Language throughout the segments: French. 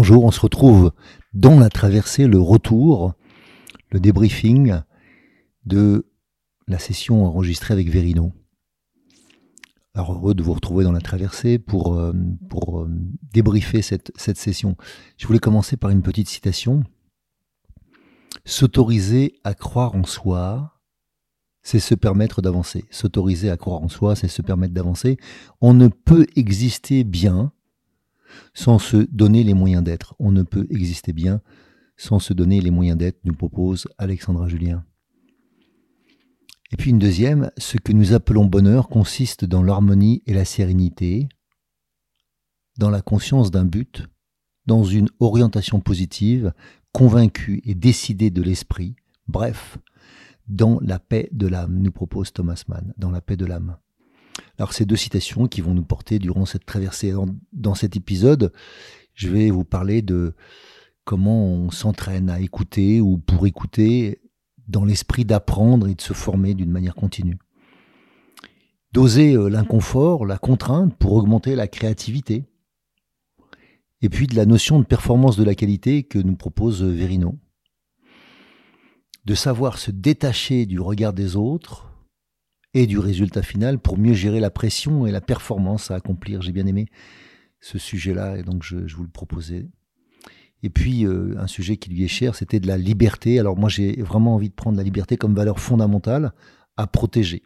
Bonjour, on se retrouve dans la traversée, le retour, le débriefing de la session enregistrée avec Verino. Alors heureux de vous retrouver dans la traversée pour, euh, pour euh, débriefer cette, cette session. Je voulais commencer par une petite citation. S'autoriser à croire en soi, c'est se permettre d'avancer. S'autoriser à croire en soi, c'est se permettre d'avancer. On ne peut exister bien sans se donner les moyens d'être. On ne peut exister bien sans se donner les moyens d'être, nous propose Alexandra Julien. Et puis une deuxième, ce que nous appelons bonheur consiste dans l'harmonie et la sérénité, dans la conscience d'un but, dans une orientation positive, convaincue et décidée de l'esprit, bref, dans la paix de l'âme, nous propose Thomas Mann, dans la paix de l'âme. Alors ces deux citations qui vont nous porter durant cette traversée. Dans, cet épisode, je vais vous parler de comment on s'entraîne à écouter ou pour écouter dans l'esprit d'apprendre et de se former d'une manière continue. D'oser euh, l'inconfort, la contrainte pour augmenter la créativité. Et puis de la notion de performance de la qualité que nous propose Verino. De savoir se détacher du regard des autres et du résultat final pour mieux gérer la pression et la performance à accomplir. J'ai bien aimé ce sujet-là et donc je, vous le proposais. Et puis euh, un sujet qui lui est cher, c'était de la liberté. Alors moi j'ai vraiment envie de prendre la liberté comme valeur fondamentale à protéger.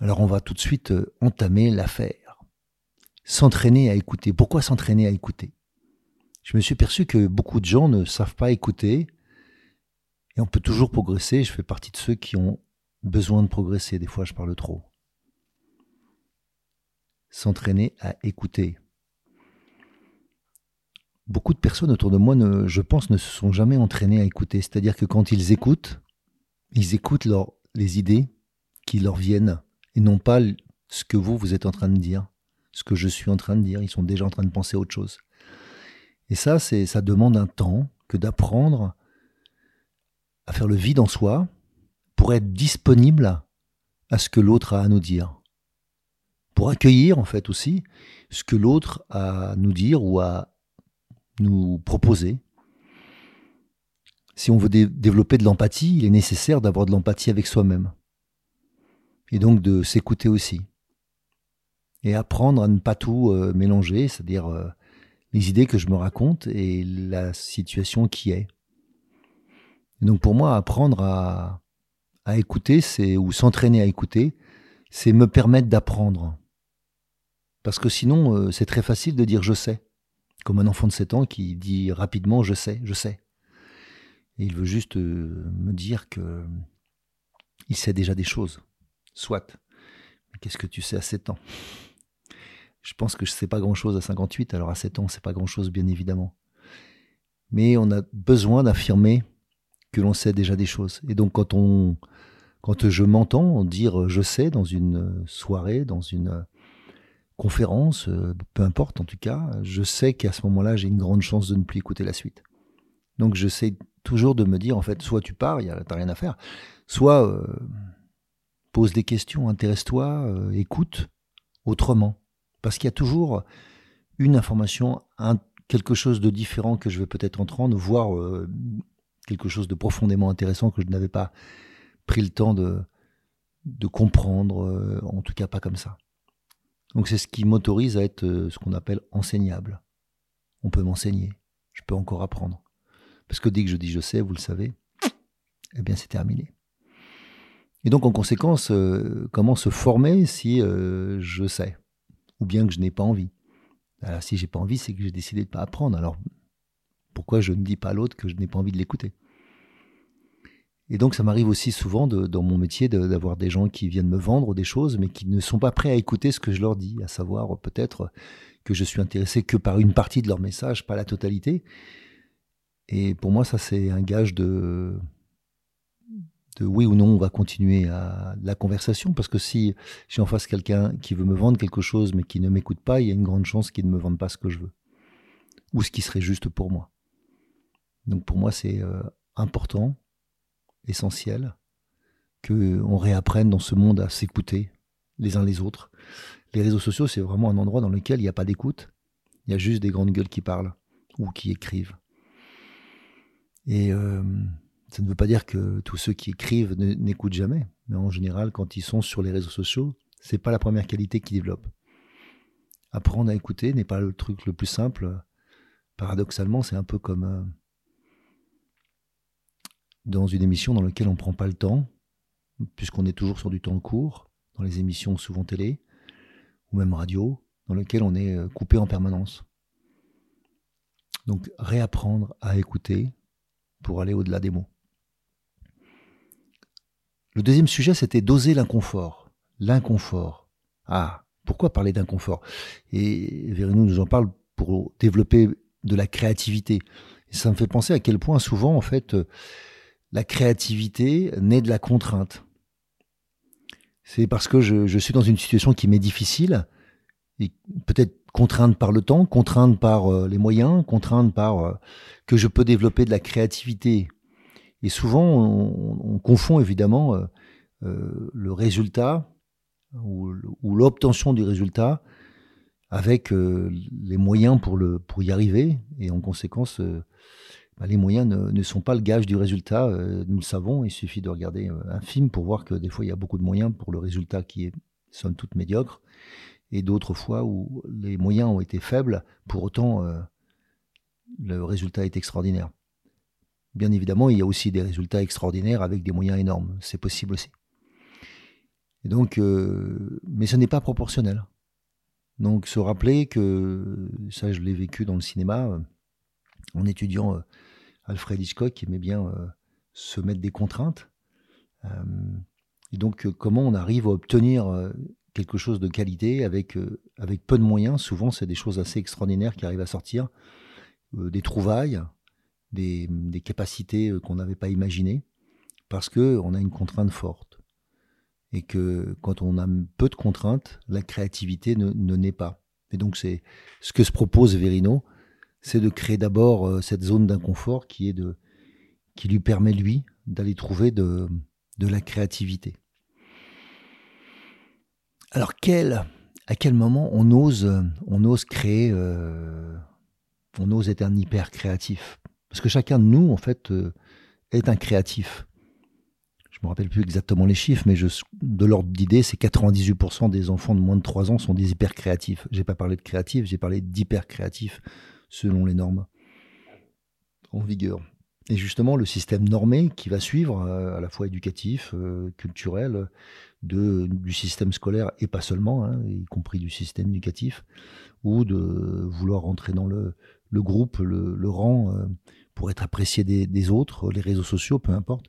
Alors on va tout de suite euh, entamer l'affaire. S'entraîner à écouter. Pourquoi s'entraîner à écouter? Je me suis perçu que beaucoup de gens ne savent pas écouter et on peut toujours progresser. Je fais partie de ceux qui ont besoin de progresser, des fois je parle trop. S'entraîner à écouter. Beaucoup de personnes autour de moi, je pense, ne se sont jamais entraînées à écouter. C'est-à-dire que quand ils écoutent, ils écoutent les idées qui leur viennent et non pas ce que vous, vous êtes en train de dire, ce que je suis en train de dire. Ils sont déjà en train de penser à autre chose. Et ça, ça demande un temps que d'apprendre à faire le vide en soi, pour être disponible à ce que l'autre a à nous dire. Pour accueillir en fait aussi ce que l'autre a à nous dire ou à nous proposer. Si on veut développer de l'empathie, il est nécessaire d'avoir de l'empathie avec soi-même. Et donc de s'écouter aussi. Et apprendre à ne pas tout euh, mélanger, c'est-à-dire euh, les idées que je me raconte et la situation qui est. Donc pour moi, apprendre à, à écouter, c'est ou s'entraîner à écouter, c'est me permettre d'apprendre. Parce que sinon, euh, c'est très facile de dire je sais, comme un enfant de 7 ans qui dit rapidement je sais, je sais. Et il veut juste euh, me dire que il sait déjà des choses. Soit. Qu'est-ce que tu sais à 7 ans? Je pense que je ne sais pas grand-chose à 58, alors à 7 ans, c'est pas grand-chose, bien évidemment. Mais on a besoin d'affirmer que l'on sait déjà des choses. Et donc quand on quand je m'entends dire je sais dans une soirée, dans une conférence, peu importe en tout cas, je sais qu'à ce moment-là, j'ai une grande chance de ne plus écouter la suite. Donc j'essaie toujours de me dire, en fait, soit tu pars, t'as rien à faire, soit euh, pose des questions, intéresse-toi, euh, écoute autrement. Parce qu'il y a toujours une information, un, quelque chose de différent que je vais peut-être entendre, voire euh, quelque chose de profondément intéressant que je n'avais pas pris le temps de, comprendre, euh, en tout cas pas comme ça. Donc c'est ce qui m'autorise à être euh, ce qu'on appelle enseignable. on peut m'enseigner, je peux encore apprendre. Parce que dès que je dis je sais, vous le savez, eh bien c'est terminé. Et donc en conséquence, euh, comment se former si je sais ou bien que je n'ai pas envie? Alors si j'ai pas envie, c'est que j'ai décidé de pas apprendre. Alors pourquoi je ne dis pas à l'autre que je n'ai pas envie de l'écouter et donc ça m'arrive aussi souvent dans mon métier d'avoir des gens qui viennent me vendre des choses, mais qui ne sont pas prêts à écouter ce que je leur dis, à savoir peut-être que je suis intéressé que par une partie de leur message, pas la totalité. Et pour moi, ça c'est un gage de, oui ou non, on va continuer la conversation, parce que si j'ai en face quelqu'un qui veut me vendre quelque chose, mais qui ne m'écoute pas, il y a une grande chance qu'il ne me vende pas ce que je veux, ou ce qui serait juste pour moi. Donc pour moi, c'est euh, important essentiel qu'on réapprenne dans ce monde à s'écouter les uns les autres. Les réseaux sociaux, c'est vraiment un endroit dans lequel il n'y a pas d'écoute. Il y a juste des grandes gueules qui parlent ou qui écrivent. Et euh, ça ne veut pas dire que tous ceux qui écrivent n'écoutent jamais. Mais en général, quand ils sont sur les réseaux sociaux, c'est pas la première qualité qu'ils développent. Apprendre à écouter n'est pas le truc le plus simple. Paradoxalement, c'est un peu comme euh, dans une émission dans laquelle on ne prend pas le temps, puisqu'on est toujours sur du temps court, dans les émissions souvent télé, ou même radio, dans lesquelles on est euh, coupé en permanence. Donc réapprendre à écouter pour aller au-delà des mots. Le deuxième sujet, c'était doser l'inconfort. L'inconfort. Ah, pourquoi parler d'inconfort? Et Vérinou nous en parle pour développer de la créativité. Et ça me fait penser à quel point souvent, en fait, euh, la créativité naît de la contrainte. C'est parce que je, suis dans une situation qui m'est difficile, et peut-être contrainte par le temps, contrainte par euh, les moyens, contrainte par euh, que je peux développer de la créativité. Et souvent, on, confond évidemment euh, le résultat ou, l'obtention du résultat avec les moyens pour, pour y arriver. Et en conséquence, bah, les moyens ne, sont pas le gage du résultat. Euh, nous le savons, il suffit de regarder euh, un film pour voir que des fois il y a beaucoup de moyens pour le résultat qui est somme toute médiocre, et d'autres fois où les moyens ont été faibles, pour autant euh, le résultat est extraordinaire. Bien évidemment, il y a aussi des résultats extraordinaires avec des moyens énormes, c'est possible aussi. Et donc, mais ce n'est pas proportionnel. Donc se rappeler que, ça je l'ai vécu dans le cinéma, en étudiant Alfred Hitchcock aimait bien euh, se mettre des contraintes. Euh, et donc, euh, comment on arrive à obtenir quelque chose de qualité avec, avec peu de moyens? Souvent, c'est des choses assez extraordinaires qui arrivent à sortir, des trouvailles, des, capacités qu'on n'avait pas imaginées, parce qu'on a une contrainte forte. Et que quand on a peu de contraintes, la créativité ne, ne naît pas. Et donc, c'est ce que se propose Verino, c'est de créer d'abord euh, cette zone d'inconfort qui est de qui lui permet lui d'aller trouver de, de la créativité. Alors quel, à quel moment on ose, on ose créer, euh, on ose être un hyper créatif Parce que chacun de nous, en fait, euh, est un créatif. Je me rappelle plus exactement les chiffres, mais je, de l'ordre d'idée, c'est 98% des enfants de moins de 3 ans sont des hyper créatifs. J'ai pas parlé de créatifs, j'ai parlé d'hyper créatifs selon les normes en vigueur. Et justement, le système normé qui va suivre, euh, à la fois éducatif, euh, culturel, du système scolaire, et pas seulement, hein, y compris du système éducatif, ou de vouloir rentrer dans le, groupe, le, rang, euh, pour être apprécié des, autres, les réseaux sociaux, peu importe,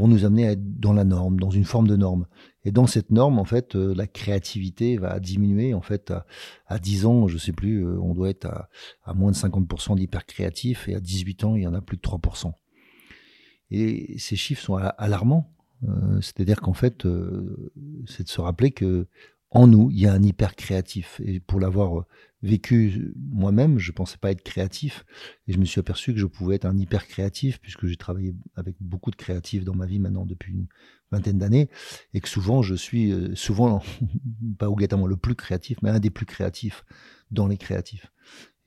vont nous amener à être dans la norme, dans une forme de norme. Et dans cette norme, en fait, euh, la créativité va diminuer. En fait, à, à 10 ans, je sais plus, euh, on doit être à, moins de 50% d'hyper créatifs, et à 18 ans, il y en a plus de 3%. Et ces chiffres sont alarmants. Euh, c'est-à-dire qu'en fait, c'est de se rappeler que en nous, il y a un hyper créatif. Et pour l'avoir vécu moi-même, je pensais pas être créatif. Et je me suis aperçu que je pouvais être un hyper créatif, puisque j'ai travaillé avec beaucoup de créatifs dans ma vie maintenant depuis une vingtaine d'années. Et que souvent, je suis, euh, souvent, pas obligatoirement le plus créatif, mais un des plus créatifs dans les créatifs.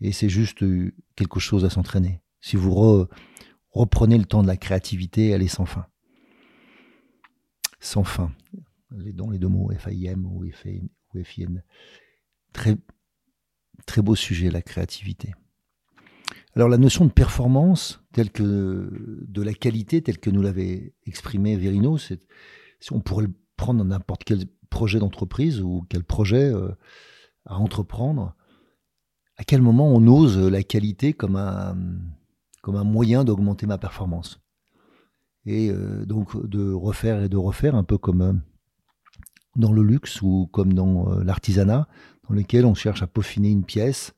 Et c'est juste euh, quelque chose à s'entraîner. Si vous reprenez le temps de la créativité, elle est sans fin. Sans fin les, deux mots FAIM ou, FIN. Très, très beau sujet, la créativité. Alors la notion de performance, telle que de la qualité, telle que nous l'avait exprimé Verino, c'est, on pourrait le prendre dans n'importe quel projet d'entreprise ou quel projet euh, à entreprendre. À quel moment on ose la qualité comme un, comme un moyen d'augmenter ma performance? Et euh, donc de refaire et de refaire, un peu comme euh, dans le luxe ou comme dans l'artisanat, dans lequel on cherche à peaufiner une pièce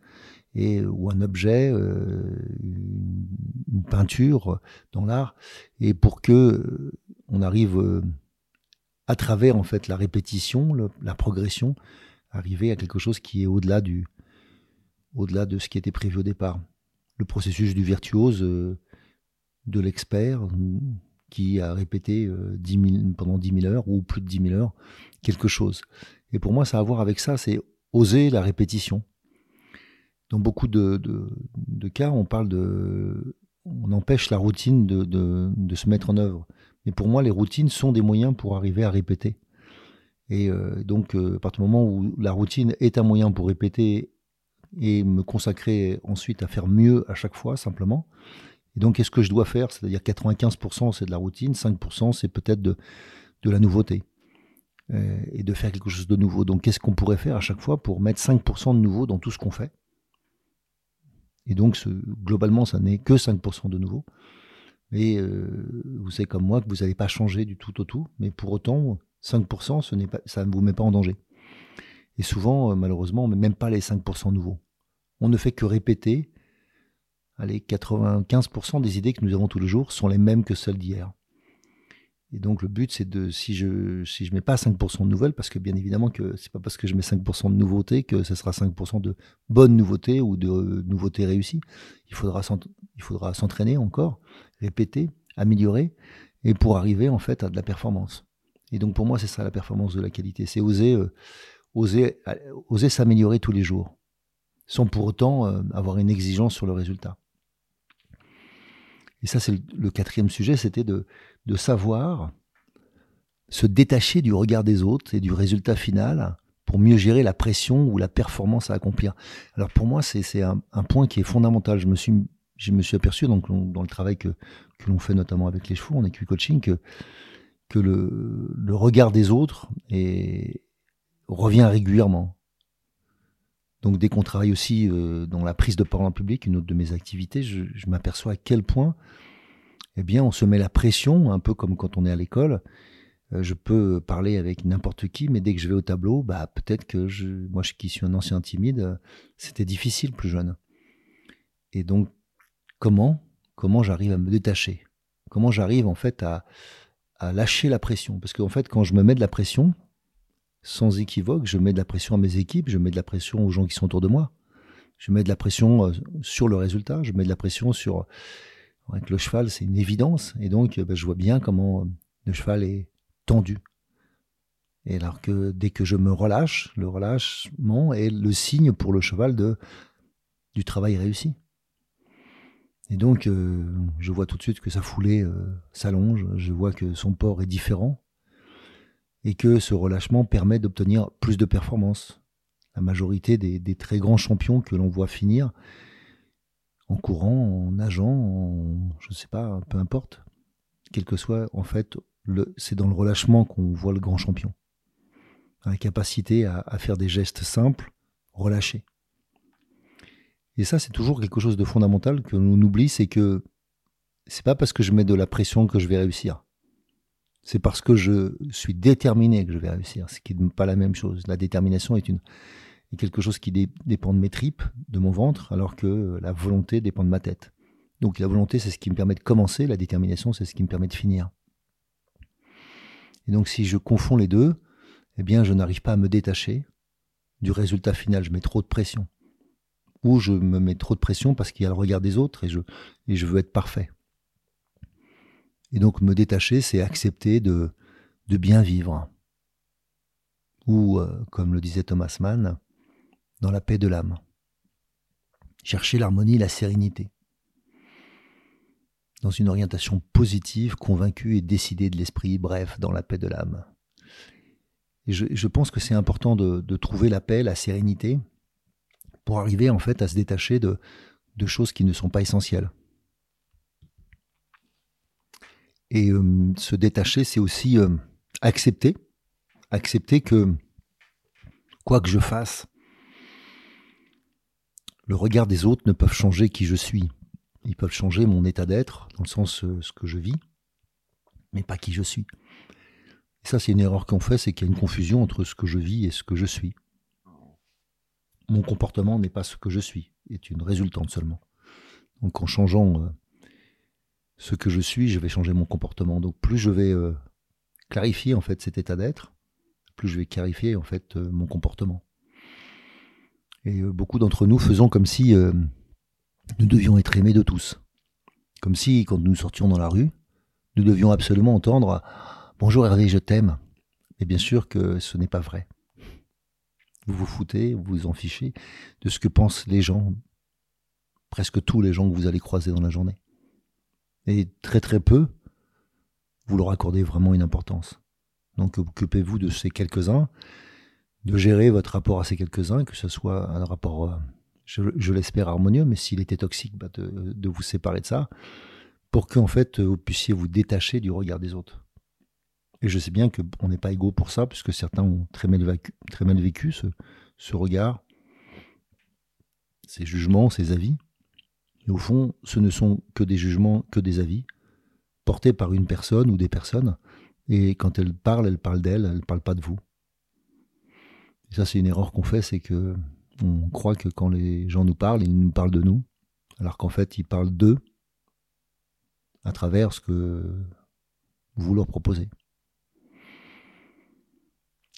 et, ou un objet, euh, une, peinture dans l'art, et pour que euh, on arrive euh, à travers en fait la répétition, la progression, arriver à quelque chose qui est au-delà du, au-delà de ce qui était prévu au départ. Le processus du virtuose, de l'expert, qui a répété 10 pendant 10 000 heures ou plus de 10 000 heures quelque chose. Et pour moi, ça a à voir avec ça, c'est oser la répétition dans beaucoup de, cas, on parle de, on empêche la routine de, se mettre en œuvre. Mais pour moi, les routines sont des moyens pour arriver à répéter. Et euh, donc, euh, à partir du moment où la routine est un moyen pour répéter et me consacrer ensuite à faire mieux à chaque fois, simplement. Et donc, qu'est-ce que je dois faire? C'est-à-dire 95% c'est de la routine, 5% c'est peut-être de, de la nouveauté. Euh, et de faire quelque chose de nouveau. Donc, qu'est-ce qu'on pourrait faire à chaque fois pour mettre 5% de nouveau dans tout ce qu'on fait? Et donc, globalement, ça n'est que 5% de nouveau. Et euh, vous savez comme moi que vous n'allez pas changer du tout au tout, mais pour autant, 5%, ce n'est pas, ça ne vous met pas en danger. Et souvent, euh, malheureusement, on ne met même pas les 5% nouveaux. On ne fait que répéter. Allez, 95% des idées que nous avons tous les jours sont les mêmes que celles d'hier. Et donc le but, c'est de, si je je mets pas 5% de nouvelles, parce que bien évidemment que c'est pas parce que je mets 5% de nouveautés que ce sera 5% de bonnes nouveautés ou de nouveautés réussies. Il faudra s'entraîner encore, répéter, améliorer, et pour arriver en fait à de la performance. Et donc pour moi, c'est ça la performance de la qualité, c'est oser euh, oser s'améliorer tous les jours, sans pour autant euh, avoir une exigence sur le résultat. Et ça, c'est le quatrième sujet, c'était de savoir se détacher du regard des autres et du résultat final pour mieux gérer la pression ou la performance à accomplir. Alors pour moi, c'est un, point qui est fondamental. Je me suis, aperçu dans le travail que, l'on fait notamment avec les chevaux en équicoaching que, que le, regard des autres revient régulièrement. Donc dès qu'on travaille aussi euh, dans la prise de parole en public, une autre de mes activités, je, je m'aperçois à quel point eh bien, on se met la pression, un peu comme quand on est à l'école. Euh, je peux parler avec n'importe qui, mais dès que je vais au tableau, bah, peut-être que je, moi, qui suis un ancien timide, euh, c'était difficile plus jeune. Et donc, comment, comment j'arrive à me détacher? Comment j'arrive en fait à, à lâcher la pression? Parce qu'en fait, quand je me mets de la pression, sans équivoque, je mets de la pression à mes équipes, je mets de la pression aux gens qui sont autour de moi, je mets de la pression euh, sur le résultat, je mets de la pression sur avec le cheval, c'est une évidence. Et donc, ben, je vois bien comment le cheval est tendu. Et alors que dès que je me relâche, le relâchement est le signe pour le cheval de, du travail réussi. Et donc, euh, je vois tout de suite que sa foulée euh, s'allonge, je vois que son port est différent, et que ce relâchement permet d'obtenir plus de performance. La majorité des, très grands champions que l'on voit finir en courant, en nageant, je ne sais pas, peu importe. Quel que soit, en fait, c'est dans le relâchement qu'on voit le grand champion. La capacité à, faire des gestes simples, relâchés. Et ça, c'est toujours quelque chose de fondamental que l'on oublie, c'est que c'est pas parce que je mets de la pression que je vais réussir. C'est parce que je suis déterminé que je vais réussir, ce qui n'est pas la même chose. La détermination est une, quelque chose qui dépend de mes tripes, de mon ventre, alors que la volonté dépend de ma tête. Donc la volonté, c'est ce qui me permet de commencer, la détermination, c'est ce qui me permet de finir. Et donc si je confonds les deux, eh bien je n'arrive pas à me détacher du résultat final, je mets trop de pression. Ou je me mets trop de pression parce qu'il y a le regard des autres et je, et je veux être parfait. Et donc me détacher, c'est accepter de, bien vivre. Ou, euh, comme le disait Thomas Mann, dans la paix de l'âme. Chercher l'harmonie, la sérénité. Dans une orientation positive, convaincue et décidée de l'esprit, bref, dans la paix de l'âme. Je, pense que c'est important de, trouver la paix, la sérénité, pour arriver en fait à se détacher de choses qui ne sont pas essentielles. Et se détacher, c'est aussi accepter, accepter que quoi que je fasse, le regard des autres ne peuvent changer qui je suis. Ils peuvent changer mon état d'être, dans le sens euh, ce que je vis, mais pas qui je suis. Et ça, c'est une erreur qu'on fait, c'est qu'il y a une confusion entre ce que je vis et ce que je suis. Mon comportement n'est pas ce que je suis, est une résultante seulement. Donc en changeant ce que je suis, je vais changer mon comportement. Donc plus je vais euh, clarifier en fait cet état d'être, plus je vais clarifier en fait mon comportement. Et euh, beaucoup d'entre nous faisons comme si euh, nous devions être aimés de tous. Comme si, quand nous sortions dans la rue, nous devions absolument entendre Bonjour Hervé, je t'aime. Et bien sûr que ce n'est pas vrai. Vous vous foutez, vous vous en fichez de ce que pensent les gens, presque tous les gens que vous allez croiser dans la journée. Et très très peu, vous leur accordez vraiment une importance. Donc occupez-vous de ces quelques-uns de gérer votre rapport à ces quelques-uns, que ce soit un rapport, euh, je, l'espère, harmonieux, mais s'il était toxique, bah, de, vous séparer de ça, pour qu'en fait vous puissiez vous détacher du regard des autres. Et je sais bien qu'on n'est pas égaux pour ça, puisque certains ont très mal vécu, très mal vécu ce regard, ces jugements, ces avis. Et au fond, ce ne sont que des jugements, que des avis, portés par une personne ou des personnes. Et quand elles parlent, elles parlent d'elles, elles ne parlent pas de vous ça, c'est une erreur qu'on fait, c'est que on croit que quand les gens nous parlent, ils nous parlent de nous, alors qu'en fait, ils parlent d'eux à travers ce que vous leur proposez.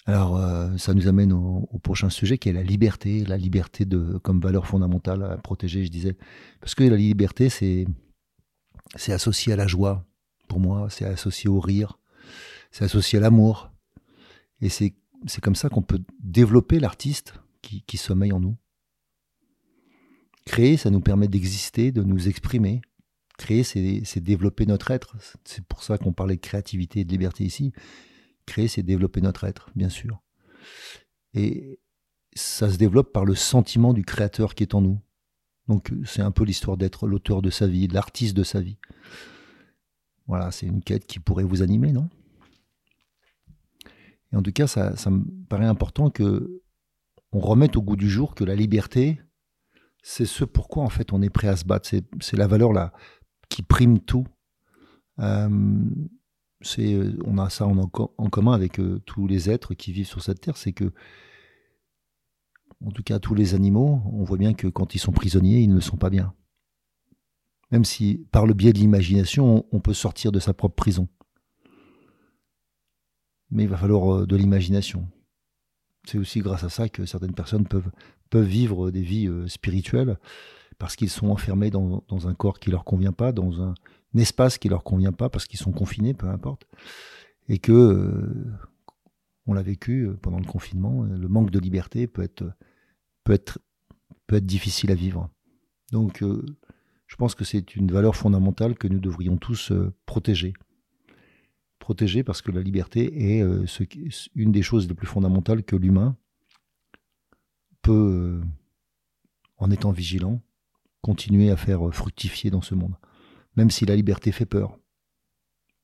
Alors, euh, ça nous amène au, prochain sujet qui est la liberté, la liberté de, comme valeur fondamentale à protéger, je disais. Parce que la liberté, c'est, c'est associé à la joie, pour moi, c'est associé au rire, c'est associé à l'amour. Et c'est c'est comme ça qu'on peut développer l'artiste qui, sommeille en nous. Créer, ça nous permet d'exister, de nous exprimer. Créer, c'est développer notre être. C'est pour ça qu'on parlait de créativité et de liberté ici. Créer, c'est développer notre être, bien sûr. Et ça se développe par le sentiment du créateur qui est en nous. Donc c'est un peu l'histoire d'être l'auteur de sa vie, l'artiste de sa vie. Voilà, c'est une quête qui pourrait vous animer, non? Et en tout cas, ça, me paraît important que on remette au goût du jour que la liberté, c'est ce pourquoi en fait on est prêt à se battre. C'est la valeur là qui prime tout. Euh, c'est on a ça en, commun avec euh, tous les êtres qui vivent sur cette terre, c'est que en tout cas tous les animaux, on voit bien que quand ils sont prisonniers, ils ne le sont pas bien. Même si par le biais de l'imagination, on peut sortir de sa propre prison mais il va falloir euh, de l'imagination. C'est aussi grâce à ça que certaines personnes peuvent, vivre des vies euh, spirituelles, parce qu'ils sont enfermés dans, un corps qui leur convient pas, dans un, espace qui leur convient pas, parce qu'ils sont confinés, peu importe, et que euh, on l'a vécu pendant le confinement, le manque de liberté peut être, difficile à vivre. Donc, je pense que c'est une valeur fondamentale que nous devrions tous protéger protéger parce que la liberté est euh, une des choses les plus fondamentales que l'humain peut, euh, en étant vigilant, continuer à faire fructifier dans ce monde. Même si la liberté fait peur.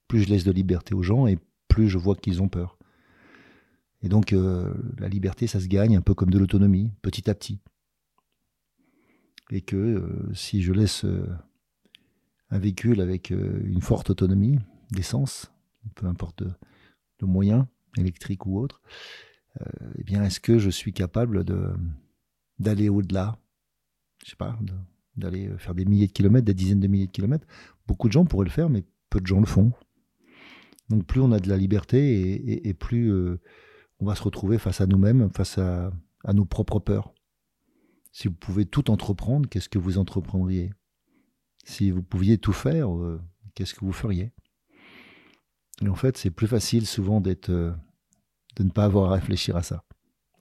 Plus je laisse de liberté aux gens et plus je vois qu'ils ont peur. Et donc euh, la liberté, ça se gagne un peu comme de l'autonomie, petit à petit. Et que si je laisse un véhicule avec une forte autonomie d'essence, peu importe le moyen, électrique ou autre, euh, eh bien, est-ce que je suis capable d'aller au-delà? Je sais pas, d'aller faire des milliers de kilomètres, des dizaines de milliers de kilomètres. Beaucoup de gens pourraient le faire, mais peu de gens le font. Donc, plus on a de la liberté et, plus euh, on va se retrouver face à nous-mêmes, face à, nos propres peurs. Si vous pouvez tout entreprendre, qu'est-ce que vous entreprendriez? Si vous pouviez tout faire, euh, qu'est-ce que vous feriez? Et en fait, c'est plus facile souvent euh, de ne pas avoir à réfléchir à ça.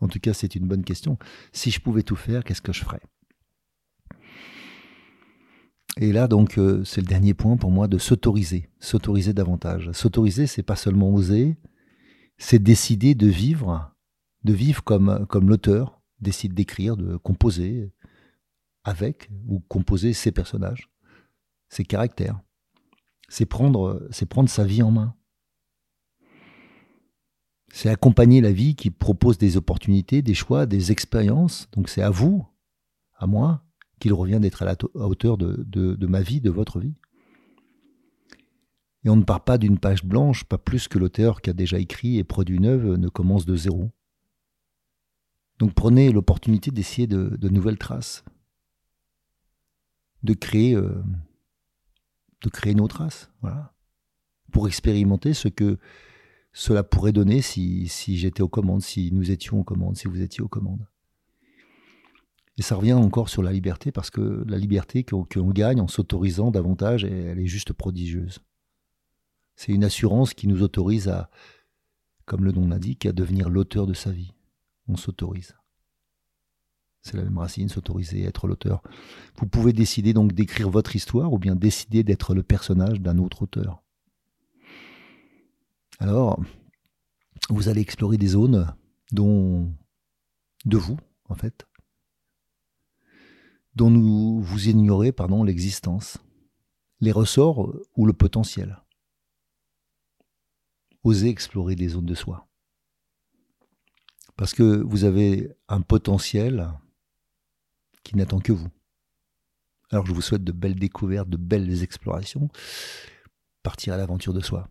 En tout cas, c'est une bonne question. Si je pouvais tout faire, qu'est-ce que je ferais? Et là, donc, euh, c'est le dernier point pour moi de s'autoriser, s'autoriser davantage. S'autoriser, c'est pas seulement oser, c'est décider de vivre, de vivre comme, comme l'auteur décide d'écrire, de composer, avec ou composer ses personnages, ses caractères. C'est prendre, c'est prendre sa vie en main. C'est accompagner la vie qui propose des opportunités, des choix, des expériences. Donc c'est à vous, à moi, qu'il revient d'être à la hauteur de, ma vie, de votre vie. Et on ne part pas d'une page blanche, pas plus que l'auteur qui a déjà écrit et produit une œuvre ne commence de zéro. Donc prenez l'opportunité d'essayer de, nouvelles traces, de créer, euh, de créer nos traces, voilà, pour expérimenter ce que cela pourrait donner si j'étais aux commandes, si nous étions aux commandes, si vous étiez aux commandes. Et ça revient encore sur la liberté, parce que la liberté qu'on gagne en s'autorisant davantage, elle est juste prodigieuse. C'est une assurance qui nous autorise à, comme le nom l'indique, à devenir l'auteur de sa vie. On s'autorise. C'est la même racine, s'autoriser, être l'auteur. Vous pouvez décider donc d'écrire votre histoire ou bien décider d'être le personnage d'un autre auteur. Alors, vous allez explorer des zones dont de vous, en fait, dont nous, vous ignorez pardon, l'existence, les ressorts ou le potentiel osez explorer des zones de soi. Parce que vous avez un potentiel qui n'attend que vous. Alors je vous souhaite de belles découvertes, de belles explorations, partir à l'aventure de soi.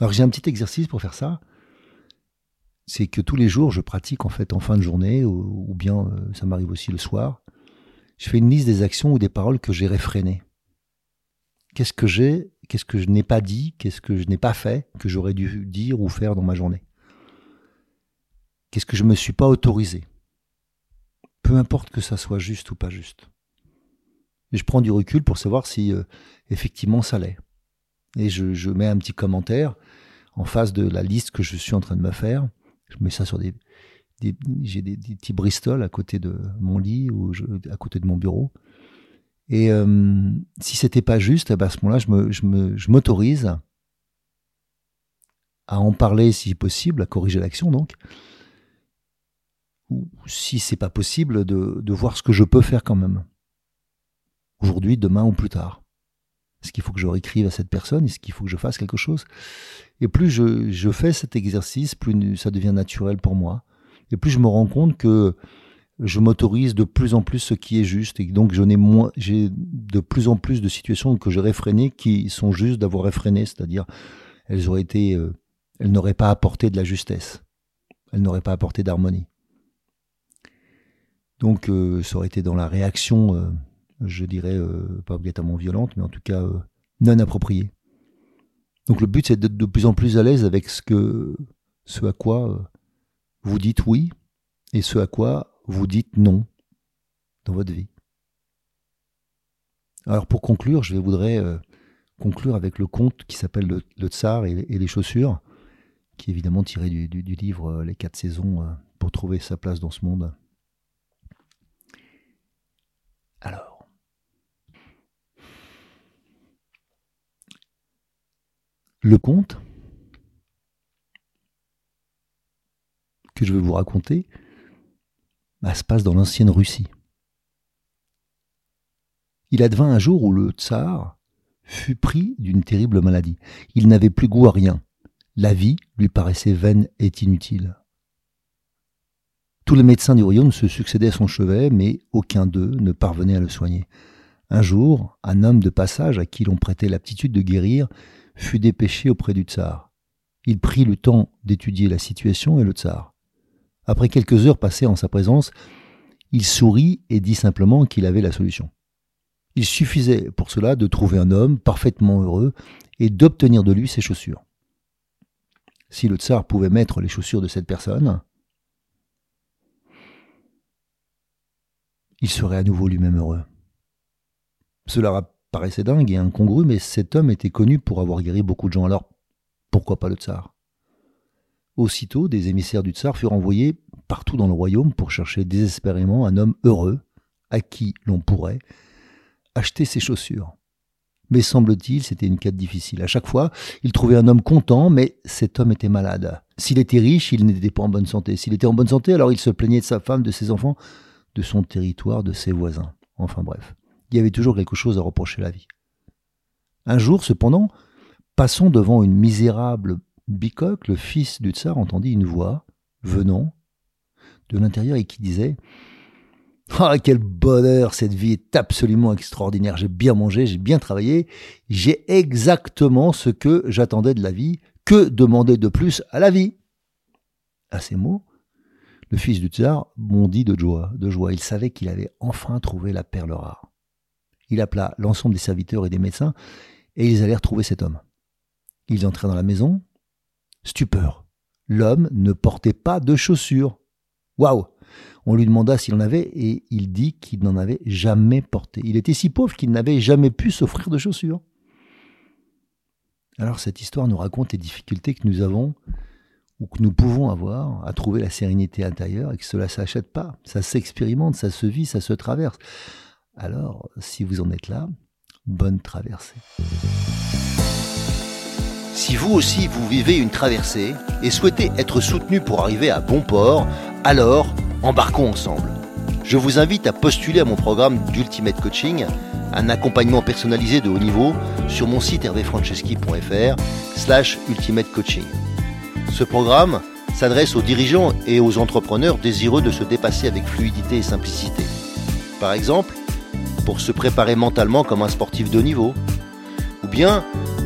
Alors j'ai un petit exercice pour faire ça. C'est que tous les jours, je pratique en fait en fin de journée, ou, bien euh, ça m'arrive aussi le soir. Je fais une liste des actions ou des paroles que j'ai réfrénées. Qu'est-ce que j'ai Qu'est-ce que je n'ai pas dit Qu'est-ce que je n'ai pas fait que j'aurais dû dire ou faire dans ma journée? Qu'est-ce que je ne me suis pas autorisé? Peu importe que ça soit juste ou pas juste. Je prends du recul pour savoir si euh, effectivement ça l'est. Et je, mets un petit commentaire en face de la liste que je suis en train de me faire. Je mets ça sur des, j'ai des, petits Bristol à côté de mon lit ou à côté de mon bureau. Et euh, si c'était pas juste, eh ben, à ce moment-là, je m'autorise à en parler si possible, à corriger l'action donc. Ou si c'est pas possible, de, de, voir ce que je peux faire quand même. Aujourd'hui, demain ou plus tard. Est-ce qu'il faut que je réécrive à cette personne? Est-ce qu'il faut que je fasse quelque chose? Et plus je, je, fais cet exercice, plus ça devient naturel pour moi. Et plus je me rends compte que je m'autorise de plus en plus ce qui est juste et donc j'ai de plus en plus de situations que j'ai réfrénées qui sont justes d'avoir réfréné c'est-à-dire elles auraient été euh, elles n'auraient pas apporté de la justesse. Elles n'auraient pas apporté d'harmonie. Donc euh, ça aurait été dans la réaction euh, je dirais pas obligatoirement violente mais en tout cas non appropriée. Donc le but c'est d'être de plus en plus à l'aise avec ce que ce à quoi vous dites oui et ce à quoi vous dites non dans votre vie. Alors pour conclure, je voudrais euh, conclure avec le conte qui s'appelle le, Tsar et, les chaussures, qui est évidemment tiré du, livre euh, Les quatre saisons euh, pour trouver sa place dans ce monde. Alors, le conte que je vais vous raconter, se passe dans l'ancienne Russie. Il advint un jour où le tsar fut pris d'une terrible maladie. Il n'avait plus goût à rien. La vie lui paraissait vaine et inutile. Tous les médecins du royaume se succédaient à son chevet, mais aucun d'eux ne parvenait à le soigner. Un jour, un homme de passage à qui l'on prêtait l'aptitude de guérir fut dépêché auprès du tsar. Il prit le temps d'étudier la situation et le tsar. Après quelques heures passées en sa présence, il sourit et dit simplement qu'il avait la solution. Il suffisait pour cela de trouver un homme parfaitement heureux et d'obtenir de lui ses chaussures. Si le tsar pouvait mettre les chaussures de cette personne, il serait à nouveau lui-même heureux. Cela paraissait dingue et incongru, mais cet homme était connu pour avoir guéri beaucoup de gens, alors pourquoi pas le tsar? Aussitôt, des émissaires du tsar furent envoyés partout dans le royaume pour chercher désespérément un homme heureux à qui l'on pourrait acheter ses chaussures. Mais semble-t-il, c'était une quête difficile. À chaque fois, il trouvait un homme content, mais cet homme était malade. S'il était riche, il n'était pas en bonne santé. S'il était en bonne santé, alors il se plaignait de sa femme, de ses enfants, de son territoire, de ses voisins. Enfin bref, il y avait toujours quelque chose à reprocher à la vie. Un jour, cependant, passant devant une misérable bicoque, le fils du tsar entendit une voix venant de l'intérieur et qui disait Ah, quel bonheur, cette vie est absolument extraordinaire. J'ai bien mangé, j'ai bien travaillé, j'ai exactement ce que j'attendais de la vie. Que demander de plus à la vie? À ces mots, le fils du tsar bondit de joie, de joie. Il savait qu'il avait enfin trouvé la perle rare. Il appela l'ensemble des serviteurs et des médecins et ils allèrent trouver cet homme. Ils entrèrent dans la maison. Stupeur. L'homme ne portait pas de chaussures. Waouh On lui demanda s'il en avait et il dit qu'il n'en avait jamais porté. Il était si pauvre qu'il n'avait jamais pu s'offrir de chaussures. Alors cette histoire nous raconte les difficultés que nous avons ou que nous pouvons avoir à trouver la sérénité intérieure et que cela ne s'achète pas. Ça s'expérimente, ça se vit, ça se traverse. Alors, si vous en êtes là, bonne traversée. Si vous aussi vous vivez une traversée et souhaitez être soutenu pour arriver à bon port, alors embarquons ensemble. Je vous invite à postuler à mon programme d'Ultimate Coaching, un accompagnement personnalisé de haut niveau sur mon site hervéfranceschi.fr slash ultimate coaching. Ce programme s'adresse aux dirigeants et aux entrepreneurs désireux de se dépasser avec fluidité et simplicité. Par exemple, pour se préparer mentalement comme un sportif de haut niveau, ou bien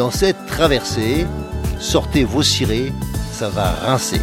Dans cette traversée, sortez vos cirés, ça va rincer.